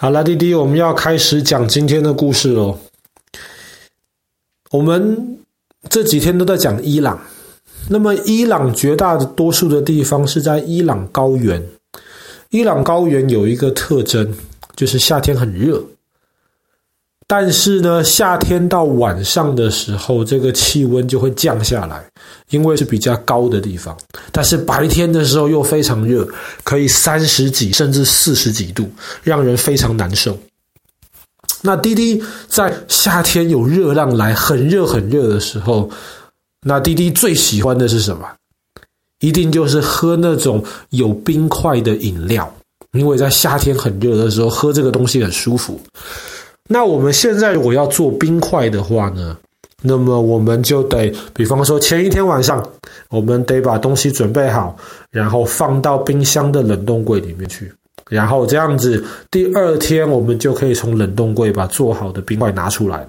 好了，弟弟，我们要开始讲今天的故事喽。我们这几天都在讲伊朗，那么伊朗绝大多数的地方是在伊朗高原。伊朗高原有一个特征，就是夏天很热。但是呢，夏天到晚上的时候，这个气温就会降下来，因为是比较高的地方。但是白天的时候又非常热，可以三十几甚至四十几度，让人非常难受。那滴滴在夏天有热浪来，很热很热的时候，那滴滴最喜欢的是什么？一定就是喝那种有冰块的饮料，因为在夏天很热的时候，喝这个东西很舒服。那我们现在如果要做冰块的话呢，那么我们就得，比方说前一天晚上，我们得把东西准备好，然后放到冰箱的冷冻柜里面去，然后这样子，第二天我们就可以从冷冻柜把做好的冰块拿出来了。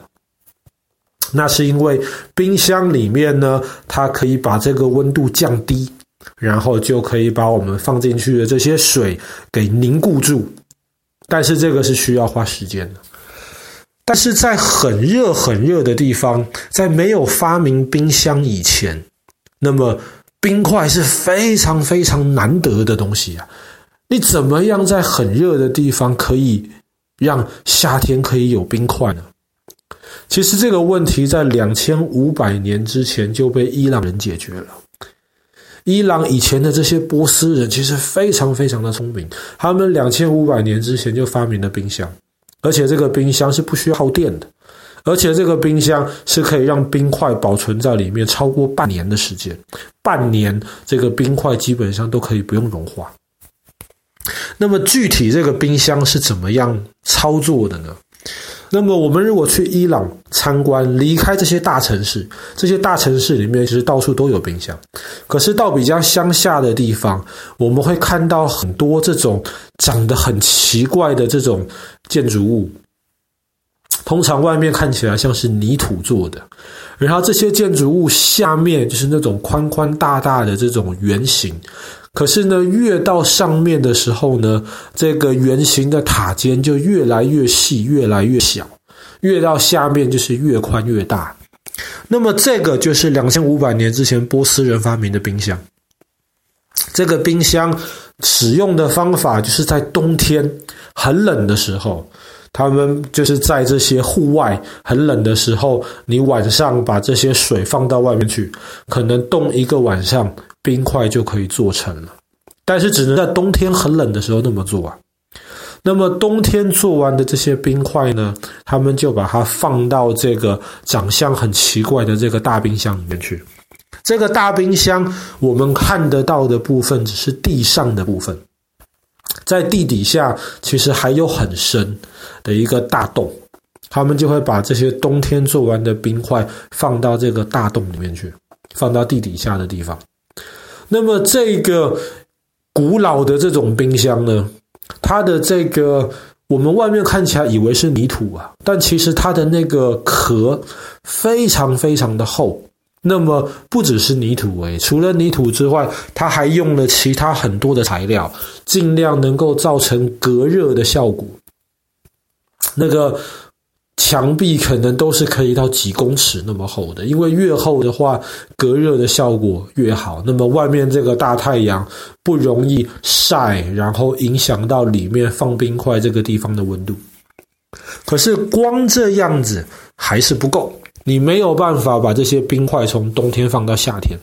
那是因为冰箱里面呢，它可以把这个温度降低，然后就可以把我们放进去的这些水给凝固住，但是这个是需要花时间的。但是在很热很热的地方，在没有发明冰箱以前，那么冰块是非常非常难得的东西啊！你怎么样在很热的地方可以让夏天可以有冰块呢？其实这个问题在两千五百年之前就被伊朗人解决了。伊朗以前的这些波斯人其实非常非常的聪明，他们两千五百年之前就发明了冰箱。而且这个冰箱是不需要耗电的，而且这个冰箱是可以让冰块保存在里面超过半年的时间，半年这个冰块基本上都可以不用融化。那么具体这个冰箱是怎么样操作的呢？那么我们如果去伊朗参观，离开这些大城市，这些大城市里面其实到处都有冰箱。可是到比较乡下的地方，我们会看到很多这种长得很奇怪的这种建筑物。通常外面看起来像是泥土做的，然后这些建筑物下面就是那种宽宽大大的这种圆形。可是呢，越到上面的时候呢，这个圆形的塔尖就越来越细，越来越小；越到下面就是越宽越大。那么，这个就是两千五百年之前波斯人发明的冰箱。这个冰箱使用的方法就是在冬天很冷的时候，他们就是在这些户外很冷的时候，你晚上把这些水放到外面去，可能冻一个晚上。冰块就可以做成了，但是只能在冬天很冷的时候那么做啊。那么冬天做完的这些冰块呢，他们就把它放到这个长相很奇怪的这个大冰箱里面去。这个大冰箱我们看得到的部分只是地上的部分，在地底下其实还有很深的一个大洞，他们就会把这些冬天做完的冰块放到这个大洞里面去，放到地底下的地方。那么这个古老的这种冰箱呢，它的这个我们外面看起来以为是泥土啊，但其实它的那个壳非常非常的厚。那么不只是泥土诶，除了泥土之外，它还用了其他很多的材料，尽量能够造成隔热的效果。那个。墙壁可能都是可以到几公尺那么厚的，因为越厚的话，隔热的效果越好。那么外面这个大太阳不容易晒，然后影响到里面放冰块这个地方的温度。可是光这样子还是不够，你没有办法把这些冰块从冬天放到夏天。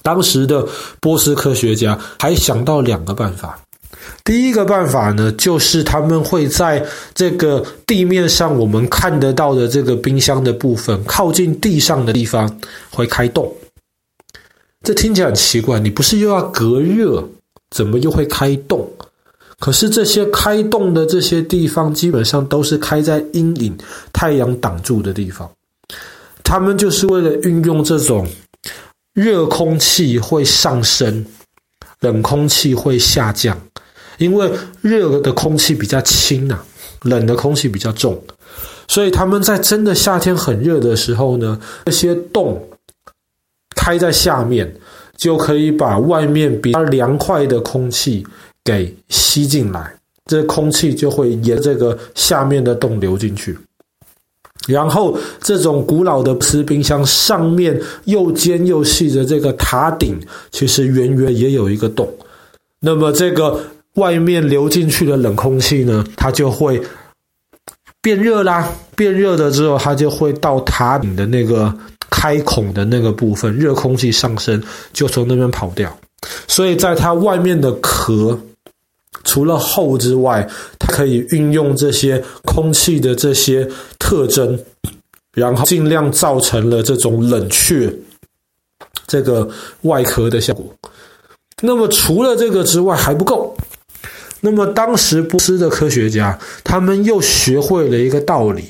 当时的波斯科学家还想到两个办法。第一个办法呢，就是他们会在这个地面上我们看得到的这个冰箱的部分，靠近地上的地方会开洞。这听起来很奇怪，你不是又要隔热，怎么又会开洞？可是这些开洞的这些地方，基本上都是开在阴影、太阳挡住的地方。他们就是为了运用这种热空气会上升，冷空气会下降。因为热的空气比较轻啊，冷的空气比较重，所以他们在真的夏天很热的时候呢，这些洞开在下面，就可以把外面比较凉快的空气给吸进来，这空气就会沿这个下面的洞流进去。然后，这种古老的瓷冰箱上面又尖又细的这个塔顶，其实远远也有一个洞。那么，这个外面流进去的冷空气呢，它就会变热啦。变热了之后，它就会到塔顶的那个开孔的那个部分，热空气上升，就从那边跑掉。所以，在它外面的壳。除了厚之外，可以运用这些空气的这些特征，然后尽量造成了这种冷却这个外壳的效果。那么除了这个之外还不够。那么当时波斯的科学家他们又学会了一个道理，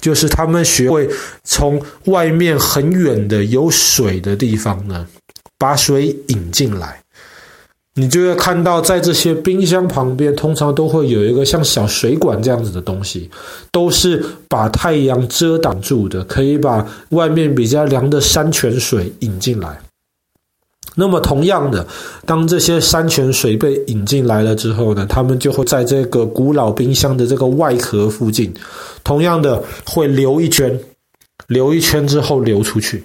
就是他们学会从外面很远的有水的地方呢，把水引进来。你就会看到，在这些冰箱旁边，通常都会有一个像小水管这样子的东西，都是把太阳遮挡住的，可以把外面比较凉的山泉水引进来。那么，同样的，当这些山泉水被引进来了之后呢，它们就会在这个古老冰箱的这个外壳附近，同样的会流一圈，流一圈之后流出去。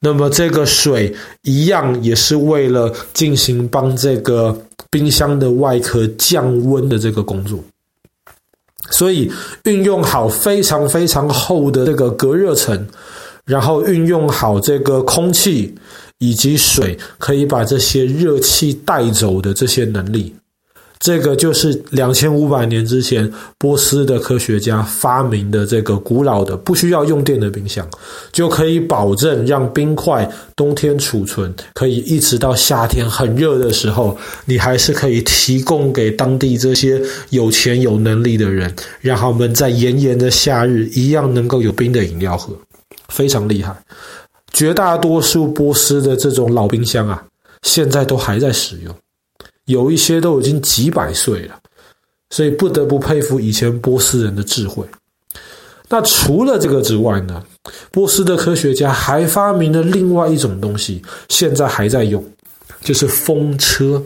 那么这个水一样也是为了进行帮这个冰箱的外壳降温的这个工作，所以运用好非常非常厚的这个隔热层，然后运用好这个空气以及水，可以把这些热气带走的这些能力。这个就是两千五百年之前波斯的科学家发明的这个古老的不需要用电的冰箱，就可以保证让冰块冬天储存，可以一直到夏天很热的时候，你还是可以提供给当地这些有钱有能力的人，让他们在炎炎的夏日一样能够有冰的饮料喝，非常厉害。绝大多数波斯的这种老冰箱啊，现在都还在使用。有一些都已经几百岁了，所以不得不佩服以前波斯人的智慧。那除了这个之外呢，波斯的科学家还发明了另外一种东西，现在还在用，就是风车。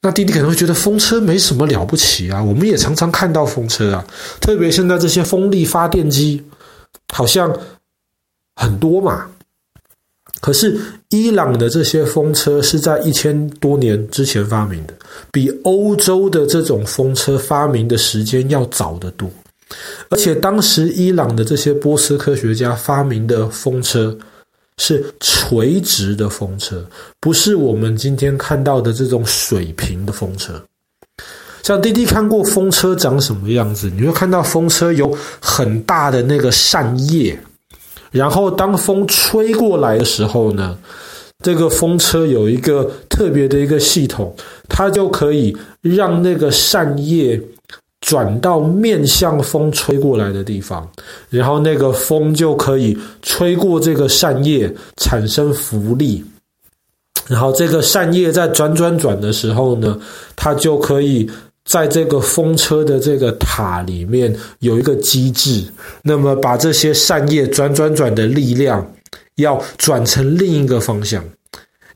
那弟弟可能会觉得风车没什么了不起啊，我们也常常看到风车啊，特别现在这些风力发电机好像很多嘛。可是，伊朗的这些风车是在一千多年之前发明的，比欧洲的这种风车发明的时间要早得多。而且，当时伊朗的这些波斯科学家发明的风车是垂直的风车，不是我们今天看到的这种水平的风车。像滴滴看过风车长什么样子，你会看到风车有很大的那个扇叶。然后，当风吹过来的时候呢，这个风车有一个特别的一个系统，它就可以让那个扇叶转到面向风吹过来的地方，然后那个风就可以吹过这个扇叶，产生浮力。然后这个扇叶在转转转的时候呢，它就可以。在这个风车的这个塔里面有一个机制，那么把这些扇叶转转转的力量要转成另一个方向，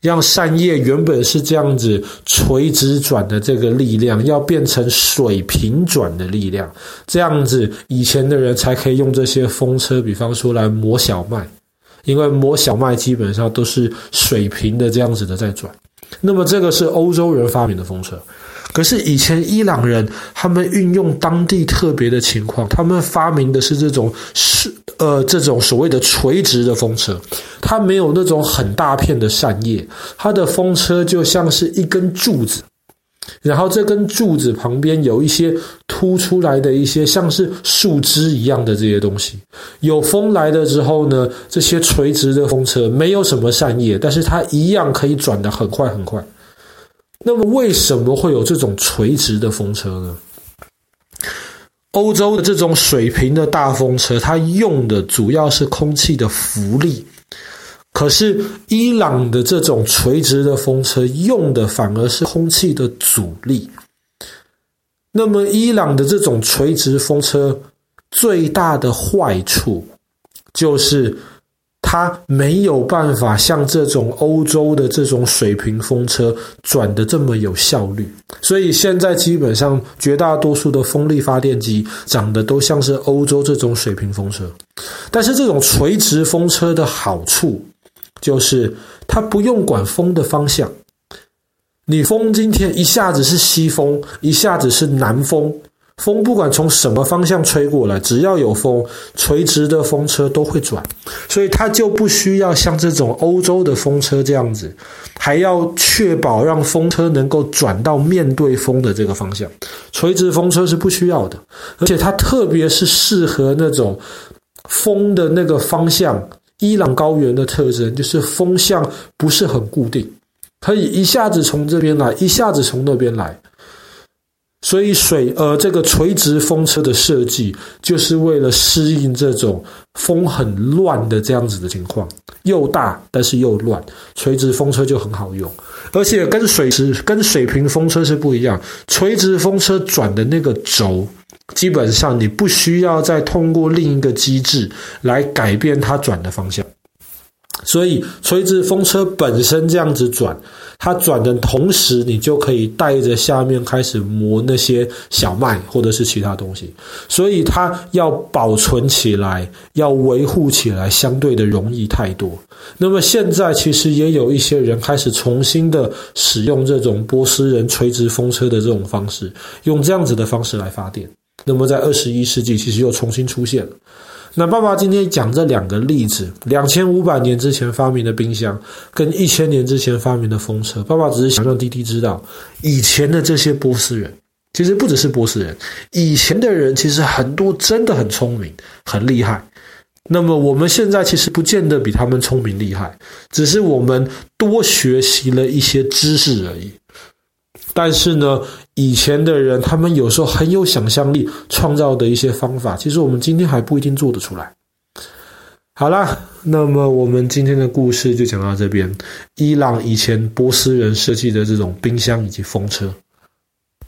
让扇叶原本是这样子垂直转的这个力量，要变成水平转的力量，这样子以前的人才可以用这些风车，比方说来磨小麦，因为磨小麦基本上都是水平的这样子的在转，那么这个是欧洲人发明的风车。可是以前伊朗人他们运用当地特别的情况，他们发明的是这种是呃这种所谓的垂直的风车，它没有那种很大片的扇叶，它的风车就像是一根柱子，然后这根柱子旁边有一些凸出来的一些像是树枝一样的这些东西，有风来的时候呢，这些垂直的风车没有什么扇叶，但是它一样可以转得很快很快。那么为什么会有这种垂直的风车呢？欧洲的这种水平的大风车，它用的主要是空气的浮力，可是伊朗的这种垂直的风车用的反而是空气的阻力。那么伊朗的这种垂直风车最大的坏处就是。它没有办法像这种欧洲的这种水平风车转的这么有效率，所以现在基本上绝大多数的风力发电机长得都像是欧洲这种水平风车。但是这种垂直风车的好处就是它不用管风的方向，你风今天一下子是西风，一下子是南风。风不管从什么方向吹过来，只要有风，垂直的风车都会转，所以它就不需要像这种欧洲的风车这样子，还要确保让风车能够转到面对风的这个方向。垂直风车是不需要的，而且它特别是适合那种风的那个方向。伊朗高原的特征就是风向不是很固定，可以一下子从这边来，一下子从那边来。所以水呃，这个垂直风车的设计，就是为了适应这种风很乱的这样子的情况，又大但是又乱，垂直风车就很好用。而且跟水池跟水平风车是不一样，垂直风车转的那个轴，基本上你不需要再通过另一个机制来改变它转的方向。所以垂直风车本身这样子转，它转的同时，你就可以带着下面开始磨那些小麦或者是其他东西，所以它要保存起来，要维护起来，相对的容易太多。那么现在其实也有一些人开始重新的使用这种波斯人垂直风车的这种方式，用这样子的方式来发电。那么在二十一世纪，其实又重新出现了。那爸爸今天讲这两个例子：两千五百年之前发明的冰箱，跟一千年之前发明的风车。爸爸只是想让弟弟知道，以前的这些波斯人，其实不只是波斯人，以前的人其实很多真的很聪明、很厉害。那么我们现在其实不见得比他们聪明厉害，只是我们多学习了一些知识而已。但是呢，以前的人他们有时候很有想象力，创造的一些方法，其实我们今天还不一定做得出来。好啦，那么我们今天的故事就讲到这边。伊朗以前波斯人设计的这种冰箱以及风车。